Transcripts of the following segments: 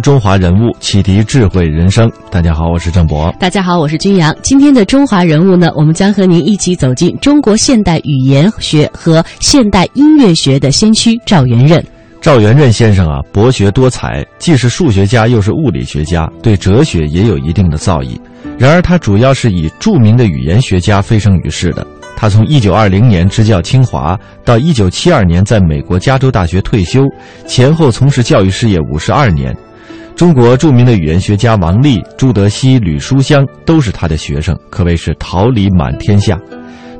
中华人物，启迪智慧人生。大家好，我是郑博。大家好，我是君阳。今天的中华人物呢，我们将和您一起走进中国现代语言学和现代音乐学的先驱赵元任。赵元任先生啊，博学多才，既是数学家，又是物理学家，对哲学也有一定的造诣。然而，他主要是以著名的语言学家飞升于世的。他从1920年执教清华，到1972年在美国加州大学退休，前后从事教育事业52年。中国著名的语言学家王力、朱德熙、吕书香都是他的学生，可谓是桃李满天下。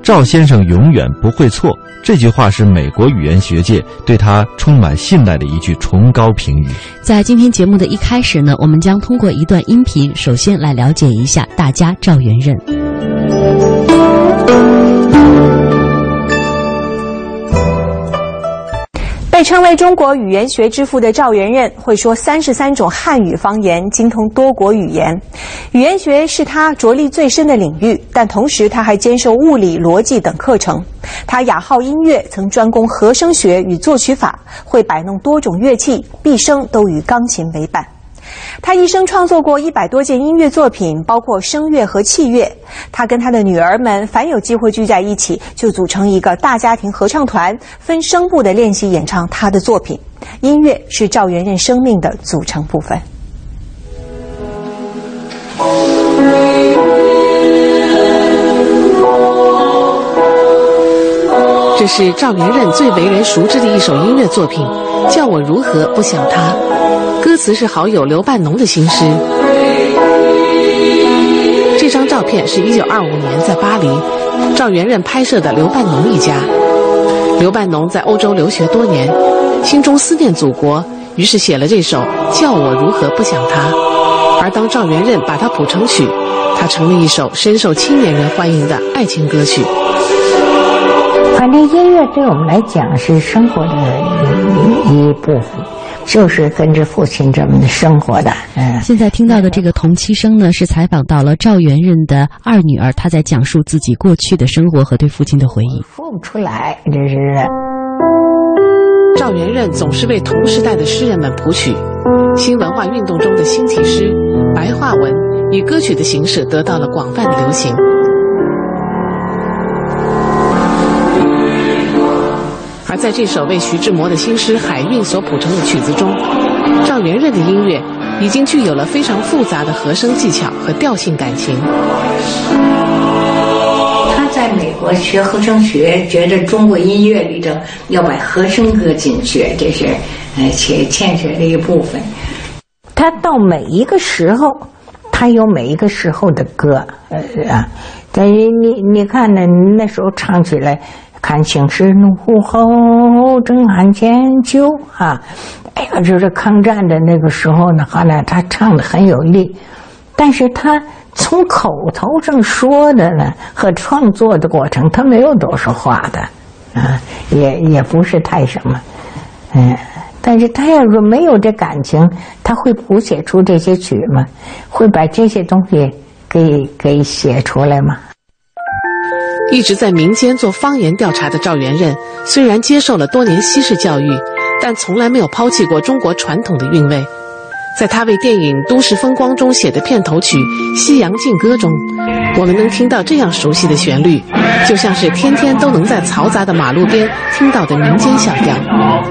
赵先生永远不会错，这句话是美国语言学界对他充满信赖的一句崇高评语。在今天节目的一开始呢，我们将通过一段音频，首先来了解一下大家赵元任。被称为中国语言学之父的赵元任会说三十三种汉语方言，精通多国语言。语言学是他着力最深的领域，但同时他还兼受物理、逻辑等课程。他雅好音乐，曾专攻和声学与作曲法，会摆弄多种乐器，毕生都与钢琴为伴。他一生创作过一百多件音乐作品，包括声乐和器乐。他跟他的女儿们，凡有机会聚在一起，就组成一个大家庭合唱团，分声部的练习演唱他的作品。音乐是赵元任生命的组成部分。这是赵元任最为人熟知的一首音乐作品，《叫我如何不想他》。歌词是好友刘半农的新诗。这张照片是一九二五年在巴黎，赵元任拍摄的刘半农一家。刘半农在欧洲留学多年，心中思念祖国，于是写了这首《叫我如何不想他》。而当赵元任把它谱成曲，它成了一首深受青年人欢迎的爱情歌曲。反正音乐对我们来讲是生活的一一部分，就是跟着父亲这么生活的。嗯，现在听到的这个同期声呢，是采访到了赵元任的二女儿，她在讲述自己过去的生活和对父亲的回忆。说不出来，这是。赵元任总是为同时代的诗人们谱曲，新文化运动中的新体诗、白话文，以歌曲的形式得到了广泛的流行。而在这首为徐志摩的新诗《海韵》所谱成的曲子中，赵元任的音乐已经具有了非常复杂的和声技巧和调性感情。他在美国学和声学，觉得中国音乐里头要把和声搁进去，这是呃欠欠缺的一部分。他到每一个时候，他有每一个时候的歌，呃啊，等于你你看呢，那时候唱起来。看青石怒吼，正鞍前就啊！哎呀，就是抗战的那个时候呢，后来他唱的很有力，但是他从口头上说的呢，和创作的过程，他没有多少话的，啊，也也不是太什么，嗯，但是他要说没有这感情，他会谱写出这些曲吗？会把这些东西给给写出来吗？一直在民间做方言调查的赵元任，虽然接受了多年西式教育，但从来没有抛弃过中国传统的韵味。在他为电影《都市风光》中写的片头曲《西洋劲歌》中，我们能听到这样熟悉的旋律，就像是天天都能在嘈杂的马路边听到的民间小调。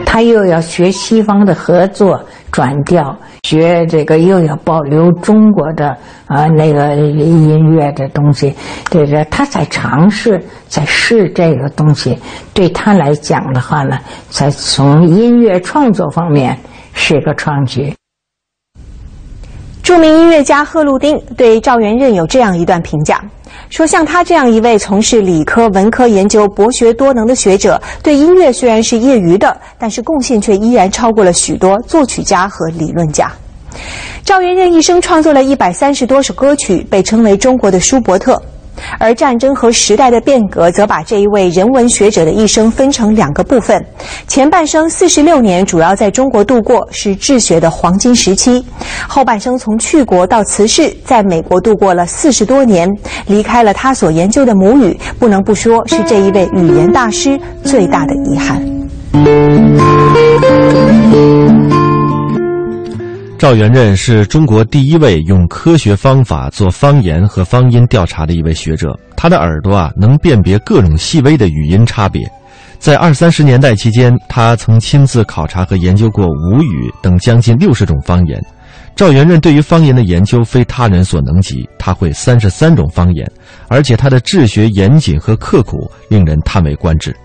他又要学西方的合作转调，学这个又要保留中国的啊那个音乐的东西，对着他在尝试在试这个东西，对他来讲的话呢，在从音乐创作方面是一个创举。著名音乐家贺路汀对赵元任有这样一段评价：说像他这样一位从事理科、文科研究、博学多能的学者，对音乐虽然是业余的，但是贡献却依然超过了许多作曲家和理论家。赵元任一生创作了一百三十多首歌曲，被称为中国的舒伯特。而战争和时代的变革，则把这一位人文学者的一生分成两个部分：前半生四十六年主要在中国度过，是治学的黄金时期；后半生从去国到辞世，在美国度过了四十多年，离开了他所研究的母语，不能不说是这一位语言大师最大的遗憾。赵元任是中国第一位用科学方法做方言和方音调查的一位学者。他的耳朵啊，能辨别各种细微的语音差别。在二三十年代期间，他曾亲自考察和研究过吴语等将近六十种方言。赵元任对于方言的研究非他人所能及，他会三十三种方言，而且他的治学严谨和刻苦，令人叹为观止。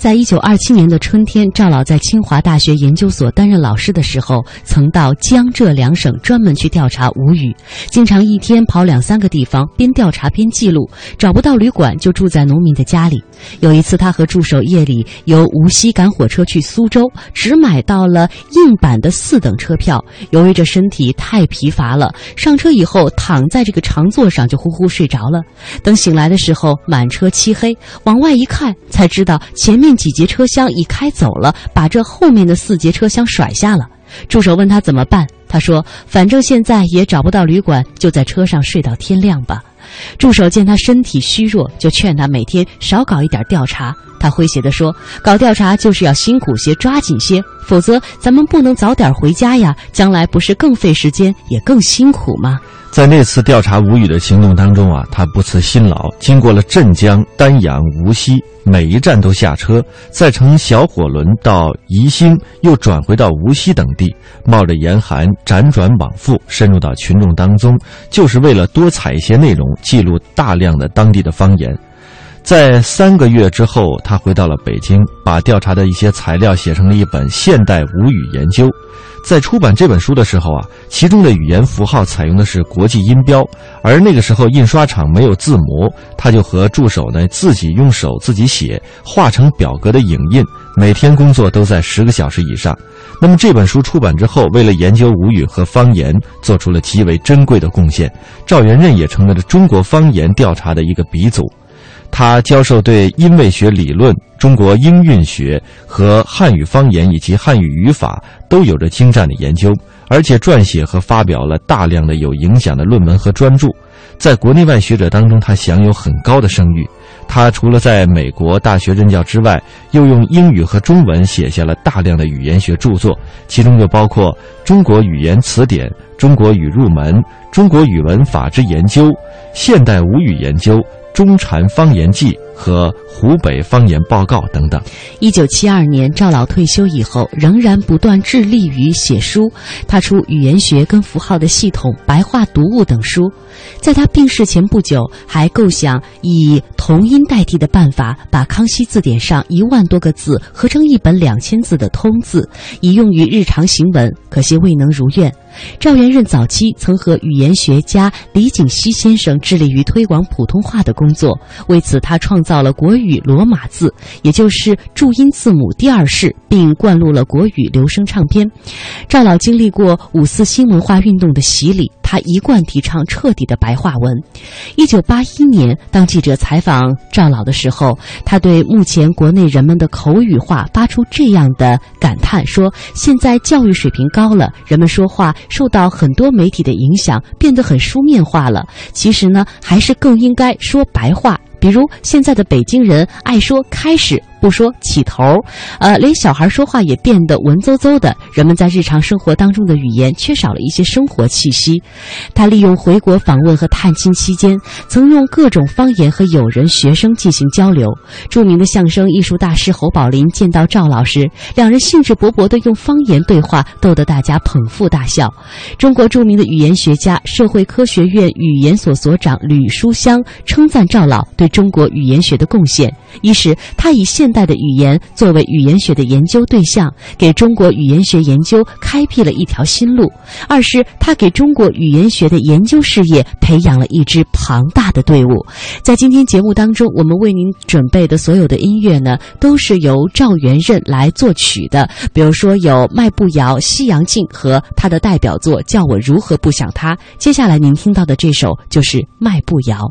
在一九二七年的春天，赵老在清华大学研究所担任老师的时候，曾到江浙两省专门去调查吴语，经常一天跑两三个地方，边调查边记录。找不到旅馆，就住在农民的家里。有一次，他和助手夜里由无锡赶火车去苏州，只买到了硬板的四等车票。由于这身体太疲乏了，上车以后躺在这个长座上就呼呼睡着了。等醒来的时候，满车漆黑，往外一看，才知道前面。几节车厢已开走了，把这后面的四节车厢甩下了。助手问他怎么办，他说：“反正现在也找不到旅馆，就在车上睡到天亮吧。”助手见他身体虚弱，就劝他每天少搞一点调查。他诙谐地说：“搞调查就是要辛苦些，抓紧些，否则咱们不能早点回家呀，将来不是更费时间，也更辛苦吗？”在那次调查吴语的行动当中啊，他不辞辛劳，经过了镇江、丹阳、无锡，每一站都下车，再乘小火轮到宜兴，又转回到无锡等地，冒着严寒辗转往复，深入到群众当中，就是为了多采一些内容，记录大量的当地的方言。在三个月之后，他回到了北京，把调查的一些材料写成了一本《现代吴语研究》。在出版这本书的时候啊，其中的语言符号采用的是国际音标，而那个时候印刷厂没有字模，他就和助手呢自己用手自己写，画成表格的影印，每天工作都在十个小时以上。那么这本书出版之后，为了研究吴语和方言，做出了极为珍贵的贡献。赵元任也成为了中国方言调查的一个鼻祖。他教授对音位学理论、中国音韵学和汉语方言以及汉语语法都有着精湛的研究，而且撰写和发表了大量的有影响的论文和专著，在国内外学者当中，他享有很高的声誉。他除了在美国大学任教之外，又用英语和中文写下了大量的语言学著作，其中就包括《中国语言词典》《中国语入门》《中国语文法之研究》《现代吴语研究》。中禅方言记和湖北方言报告等等。一九七二年，赵老退休以后，仍然不断致力于写书。他出《语言学跟符号的系统》《白话读物》等书。在他病逝前不久，还构想以同音代替的办法，把《康熙字典》上一万多个字合成一本两千字的通字，以用于日常行文。可惜未能如愿。赵元任早期曾和语言学家李景熙先生致力于推广普通话的工作，为此他创造了国语罗马字，也就是注音字母第二式，并灌录了国语留声唱片。赵老经历过五四新文化运动的洗礼。他一贯提倡彻底的白话文。一九八一年，当记者采访赵老的时候，他对目前国内人们的口语化发出这样的感叹：说现在教育水平高了，人们说话受到很多媒体的影响，变得很书面化了。其实呢，还是更应该说白话。比如现在的北京人爱说开始。不说起头，呃，连小孩说话也变得文绉绉的。人们在日常生活当中的语言缺少了一些生活气息。他利用回国访问和探亲期间，曾用各种方言和友人、学生进行交流。著名的相声艺术大师侯宝林见到赵老师，两人兴致勃勃地用方言对话，逗得大家捧腹大笑。中国著名的语言学家、社会科学院语言所所长吕书香称赞赵老对中国语言学的贡献。一是他以现代的语言作为语言学的研究对象，给中国语言学研究开辟了一条新路；二是他给中国语言学的研究事业培养了一支庞大的队伍。在今天节目当中，我们为您准备的所有的音乐呢，都是由赵元任来作曲的。比如说有迈步谣、西洋镜和他的代表作《叫我如何不想他》。接下来您听到的这首就是《迈步谣》。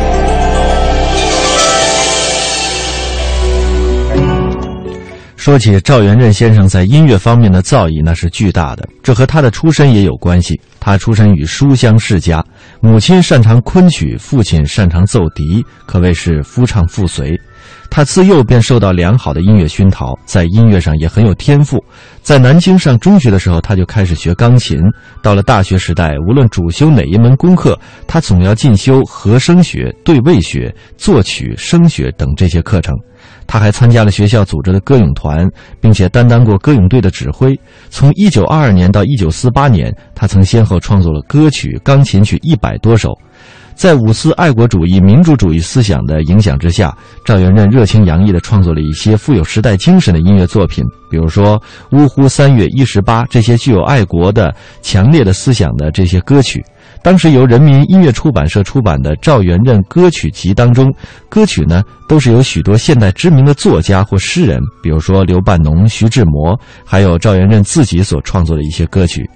说起赵元任先生在音乐方面的造诣，那是巨大的。这和他的出身也有关系。他出身于书香世家，母亲擅长昆曲，父亲擅长奏笛，可谓是夫唱妇随。他自幼便受到良好的音乐熏陶，在音乐上也很有天赋。在南京上中学的时候，他就开始学钢琴。到了大学时代，无论主修哪一门功课，他总要进修和声学、对位学、作曲、声学等这些课程。他还参加了学校组织的歌咏团，并且担当过歌咏队的指挥。从1922年到1948年，他曾先后创作了歌曲、钢琴曲一百多首。在五四爱国主义、民主主义思想的影响之下，赵元任热情洋溢地创作了一些富有时代精神的音乐作品，比如说《呜呼三月一十八》这些具有爱国的、强烈的思想的这些歌曲。当时由人民音乐出版社出版的《赵元任歌曲集》当中，歌曲呢都是由许多现代知名的作家或诗人，比如说刘半农、徐志摩，还有赵元任自己所创作的一些歌曲。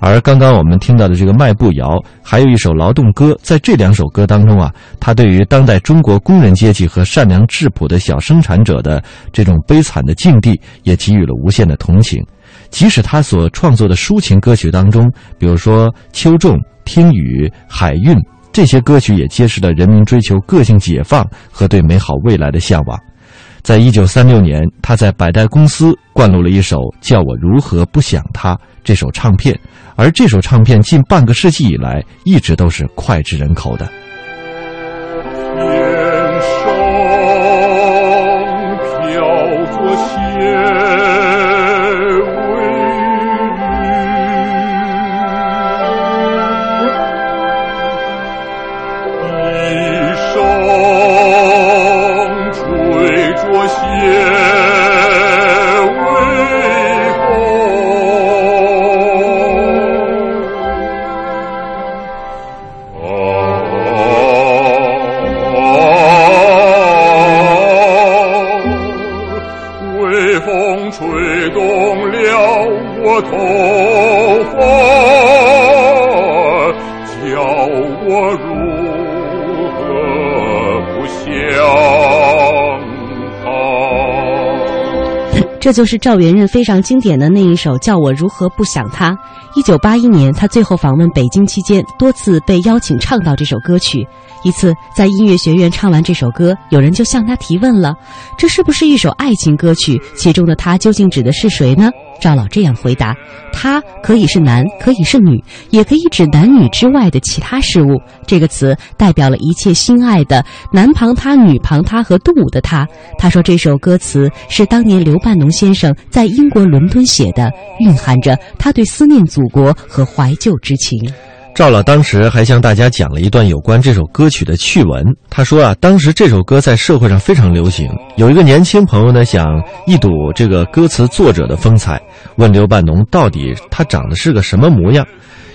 而刚刚我们听到的这个《迈步谣》，还有一首劳动歌，在这两首歌当中啊，他对于当代中国工人阶级和善良质朴的小生产者的这种悲惨的境地，也给予了无限的同情。即使他所创作的抒情歌曲当中，比如说《秋仲》。听雨、海韵这些歌曲也揭示了人民追求个性解放和对美好未来的向往。在一九三六年，他在百代公司灌录了一首《叫我如何不想他》这首唱片，而这首唱片近半个世纪以来一直都是脍炙人口的。这就是赵元任非常经典的那一首《叫我如何不想他》。一九八一年，他最后访问北京期间，多次被邀请唱到这首歌曲。一次在音乐学院唱完这首歌，有人就向他提问了：“这是不是一首爱情歌曲？其中的他究竟指的是谁呢？”赵老这样回答：“他可以是男，可以是女，也可以指男女之外的其他事物。这个词代表了一切心爱的男旁他、女旁他和动物的他。”他说这首歌词是当年刘半农先生在英国伦敦写的，蕴含着他对思念祖国和怀旧之情。赵老当时还向大家讲了一段有关这首歌曲的趣闻。他说啊，当时这首歌在社会上非常流行。有一个年轻朋友呢，想一睹这个歌词作者的风采，问刘半农到底他长得是个什么模样。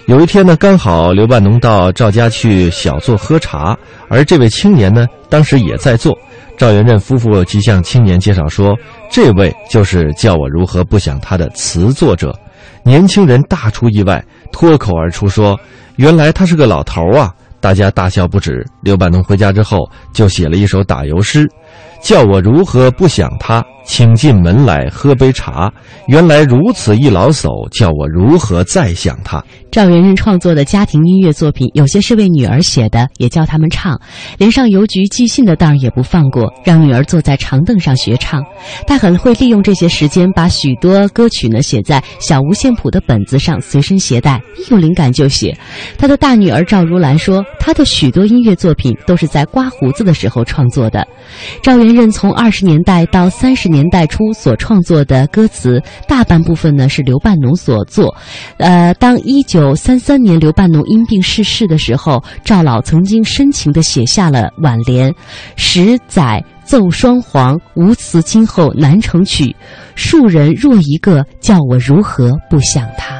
有一天呢，刚好刘半农到赵家去小坐喝茶，而这位青年呢，当时也在坐。赵元任夫妇即向青年介绍说，这位就是叫我如何不想他的词作者。年轻人大出意外，脱口而出说。原来他是个老头啊！大家大笑不止。刘半农回家之后就写了一首打油诗，叫我如何不想他。请进门来喝杯茶。原来如此一老叟，叫我如何再想他？赵元任创作的家庭音乐作品，有些是为女儿写的，也教他们唱，连上邮局寄信的当儿也不放过，让女儿坐在长凳上学唱。他很会利用这些时间，把许多歌曲呢写在小五线谱的本子上，随身携带，一有灵感就写。他的大女儿赵如兰说，他的许多音乐作品都是在刮胡子的时候创作的。赵元任从二十年代到三十年。代初所创作的歌词，大半部分呢是刘半农所作。呃，当一九三三年刘半农因病逝世的时候，赵老曾经深情地写下了挽联：“十载奏双簧，无词今后难成曲。庶人若一个，叫我如何不想他。”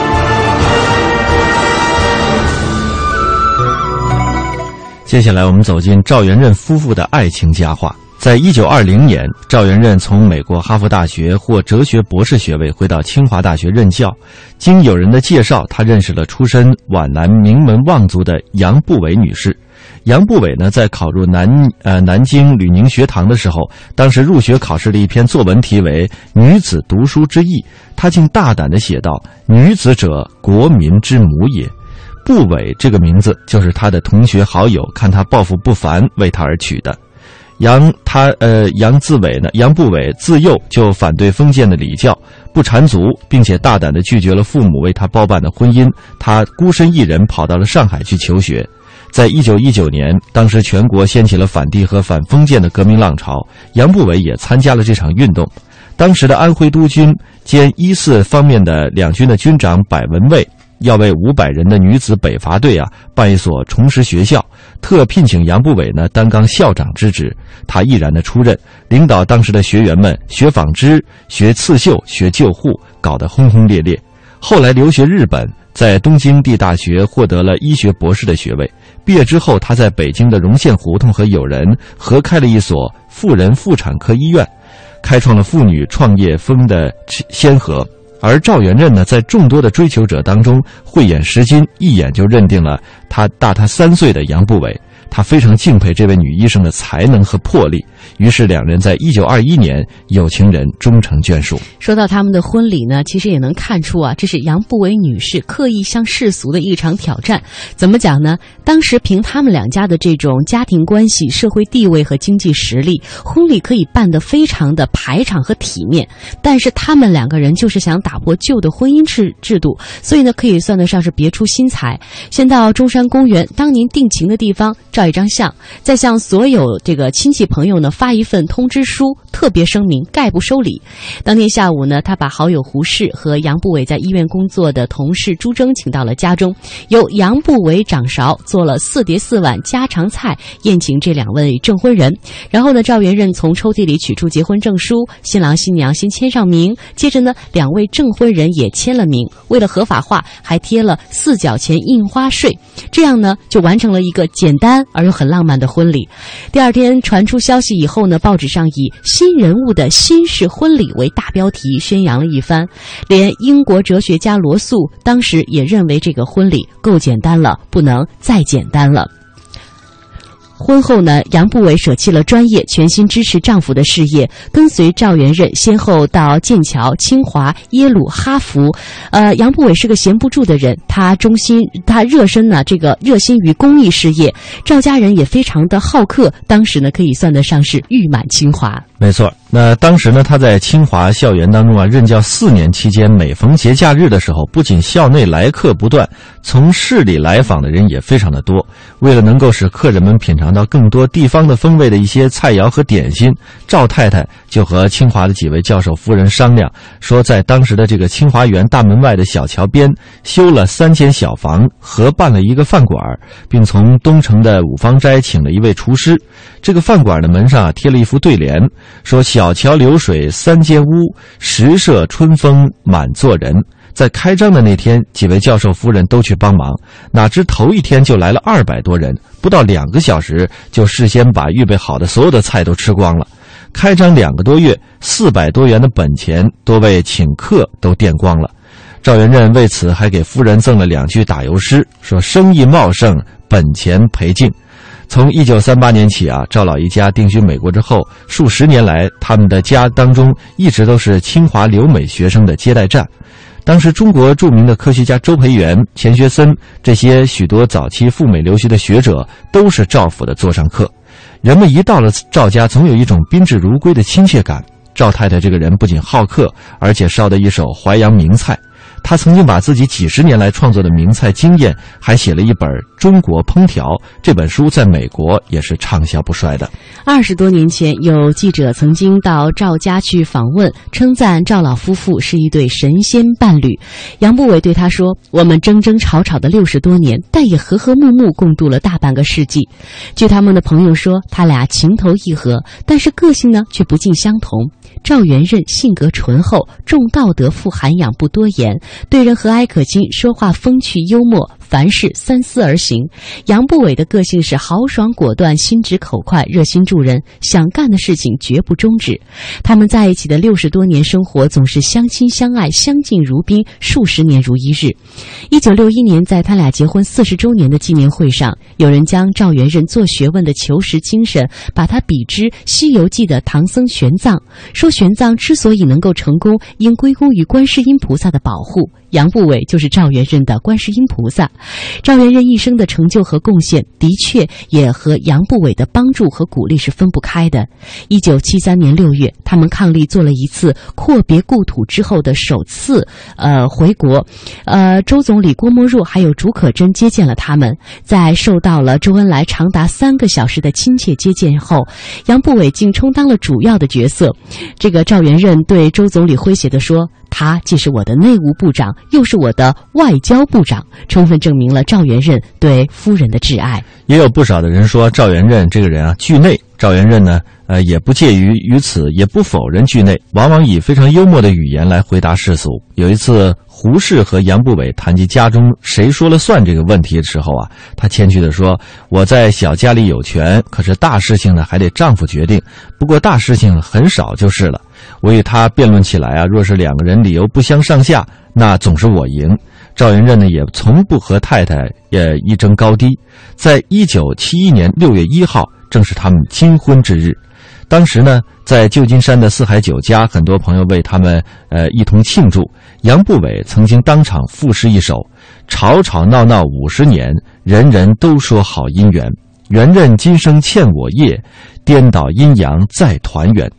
接下来，我们走进赵元任夫妇的爱情佳话。在一九二零年，赵元任从美国哈佛大学获哲学博士学位，回到清华大学任教。经友人的介绍，他认识了出身皖南名门望族的杨步伟女士。杨步伟呢，在考入南呃南京吕宁学堂的时候，当时入学考试的一篇作文题为《女子读书之意》，他竟大胆地写道：“女子者，国民之母也。”步伟这个名字就是他的同学好友看他抱负不凡，为他而取的。杨他呃杨自伟呢，杨步伟自幼就反对封建的礼教，不缠足，并且大胆地拒绝了父母为他包办的婚姻。他孤身一人跑到了上海去求学。在一九一九年，当时全国掀起了反帝和反封建的革命浪潮，杨步伟也参加了这场运动。当时的安徽督军兼一四方面的两军的军长百文蔚。要为五百人的女子北伐队啊办一所重实学校，特聘请杨步伟呢担纲校长之职。他毅然的出任，领导当时的学员们学纺织、学刺绣、学救护，搞得轰轰烈烈。后来留学日本，在东京地大学获得了医学博士的学位。毕业之后，他在北京的荣县胡同和友人合开了一所妇人妇产科医院，开创了妇女创业风的先河。而赵元任呢，在众多的追求者当中慧眼识金，一眼就认定了他大他三岁的杨步伟。他非常敬佩这位女医生的才能和魄力，于是两人在一九二一年有情人终成眷属。说到他们的婚礼呢，其实也能看出啊，这是杨步伟女士刻意向世俗的一场挑战。怎么讲呢？当时凭他们两家的这种家庭关系、社会地位和经济实力，婚礼可以办得非常的排场和体面。但是他们两个人就是想打破旧的婚姻制制度，所以呢，可以算得上是别出心裁。先到中山公园当年定情的地方照一张相，再向所有这个亲戚朋友呢发一份通知书，特别声明概不收礼。当天下午呢，他把好友胡适和杨步伟在医院工作的同事朱铮请到了家中，由杨步伟掌勺做了四碟四碗家常菜宴请这两位证婚人。然后呢，赵元任从抽屉里取出结婚证书，新郎新娘先签上名，接着呢，两位证婚人也签了名。为了合法化，还贴了四角钱印花税，这样呢，就完成了一个简单。而又很浪漫的婚礼。第二天传出消息以后呢，报纸上以“新人物的新式婚礼”为大标题宣扬了一番。连英国哲学家罗素当时也认为这个婚礼够简单了，不能再简单了。婚后呢，杨步伟舍弃了专业，全心支持丈夫的事业，跟随赵元任先后到剑桥、清华、耶鲁、哈佛。呃，杨步伟是个闲不住的人，他忠心，他热身呢，这个热心于公益事业。赵家人也非常的好客，当时呢可以算得上是誉满清华。没错，那当时呢，他在清华校园当中啊任教四年期间，每逢节假日的时候，不仅校内来客不断，从市里来访的人也非常的多。为了能够使客人们品尝到更多地方的风味的一些菜肴和点心，赵太太就和清华的几位教授夫人商量，说在当时的这个清华园大门外的小桥边修了三间小房，合办了一个饭馆，并从东城的五芳斋请了一位厨师。这个饭馆的门上贴了一副对联，说“小桥流水三间屋，十舍春风满座人”。在开张的那天，几位教授夫人都去帮忙，哪知头一天就来了二百多人，不到两个小时就事先把预备好的所有的菜都吃光了。开张两个多月，四百多元的本钱都被请客都垫光了。赵元任为此还给夫人赠了两句打油诗，说：“生意茂盛，本钱赔尽。”从一九三八年起啊，赵老一家定居美国之后，数十年来，他们的家当中一直都是清华留美学生的接待站。当时，中国著名的科学家周培源、钱学森这些许多早期赴美留学的学者，都是赵府的座上客。人们一到了赵家，总有一种宾至如归的亲切感。赵太太这个人不仅好客，而且烧得一手淮扬名菜。他曾经把自己几十年来创作的名菜经验，还写了一本《中国烹调》这本书，在美国也是畅销不衰的。二十多年前，有记者曾经到赵家去访问，称赞赵老夫妇是一对神仙伴侣。杨步伟对他说：“我们争争吵吵的六十多年，但也和和睦睦共度了大半个世纪。”据他们的朋友说，他俩情投意合，但是个性呢却不尽相同。赵元任性格醇厚，重道德，富涵养，不多言，对人和蔼可亲，说话风趣幽默。凡事三思而行。杨步伟的个性是豪爽果断、心直口快、热心助人，想干的事情绝不终止。他们在一起的六十多年生活总是相亲相爱、相敬如宾，数十年如一日。一九六一年，在他俩结婚四十周年的纪念会上，有人将赵元任做学问的求实精神，把他比之《西游记》的唐僧玄奘，说玄奘之所以能够成功，应归功于观世音菩萨的保护。杨步伟就是赵元任的观世音菩萨。赵元任一生的成就和贡献，的确也和杨步伟的帮助和鼓励是分不开的。一九七三年六月，他们伉俪做了一次阔别故土之后的首次，呃，回国。呃，周总理郭沫若还有竺可桢接见了他们。在受到了周恩来长达三个小时的亲切接见后，杨步伟竟充当了主要的角色。这个赵元任对周总理诙谐地说。他既是我的内务部长，又是我的外交部长，充分证明了赵元任对夫人的挚爱。也有不少的人说赵元任这个人啊惧内，赵元任呢，呃，也不介于于此，也不否认惧内，往往以非常幽默的语言来回答世俗。有一次。胡适和杨步伟谈及家中谁说了算这个问题的时候啊，他谦虚地说：“我在小家里有权，可是大事情呢还得丈夫决定。不过大事情很少就是了。我与他辩论起来啊，若是两个人理由不相上下，那总是我赢。”赵元任呢也从不和太太也一争高低。在一九七一年六月一号，正是他们金婚之日。当时呢，在旧金山的四海酒家，很多朋友为他们呃一同庆祝。杨步伟曾经当场赋诗一首：“吵吵闹闹五十年，人人都说好姻缘。元任今生欠我业，颠倒阴阳再团圆。”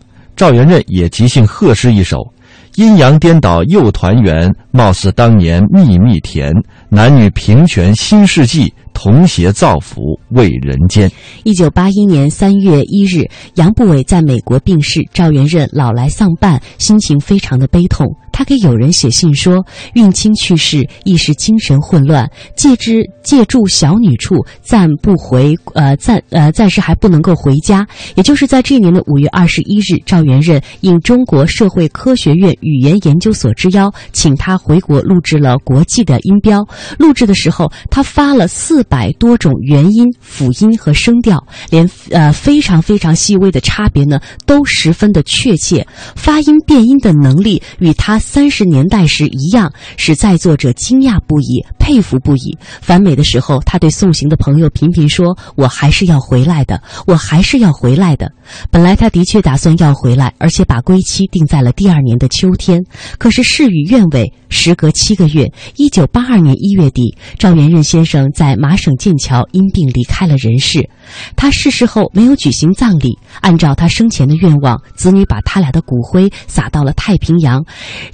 赵元任也即兴贺诗一首。阴阳颠倒又团圆，貌似当年蜜蜜甜。男女平权新世纪，同谐造福为人间。一九八一年三月一日，杨步伟在美国病逝，赵元任老来丧伴，心情非常的悲痛。他给友人写信说：“孕亲去世，一时精神混乱，借之借住小女处，暂不回，呃，暂呃暂时还不能够回家。”也就是在这年的五月二十一日，赵元任应中国社会科学院语言研究所之邀，请他回国录制了国际的音标。录制的时候，他发了四百多种元音、辅音和声调，连呃非常非常细微的差别呢，都十分的确切。发音变音的能力与他。三十年代时一样，使在座者惊讶不已，佩服不已。返美的时候，他对送行的朋友频频说：“我还是要回来的，我还是要回来的。”本来他的确打算要回来，而且把归期定在了第二年的秋天。可是事与愿违，时隔七个月，一九八二年一月底，赵元任先生在马麻省剑桥因病离开了人世。他逝世后没有举行葬礼，按照他生前的愿望，子女把他俩的骨灰撒到了太平洋。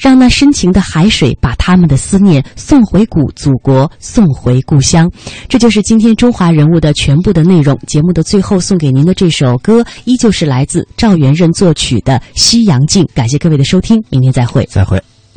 让那深情的海水把他们的思念送回古祖国，送回故乡。这就是今天中华人物的全部的内容。节目的最后送给您的这首歌，依旧是来自赵元任作曲的《西洋镜》。感谢各位的收听，明天再会。再会。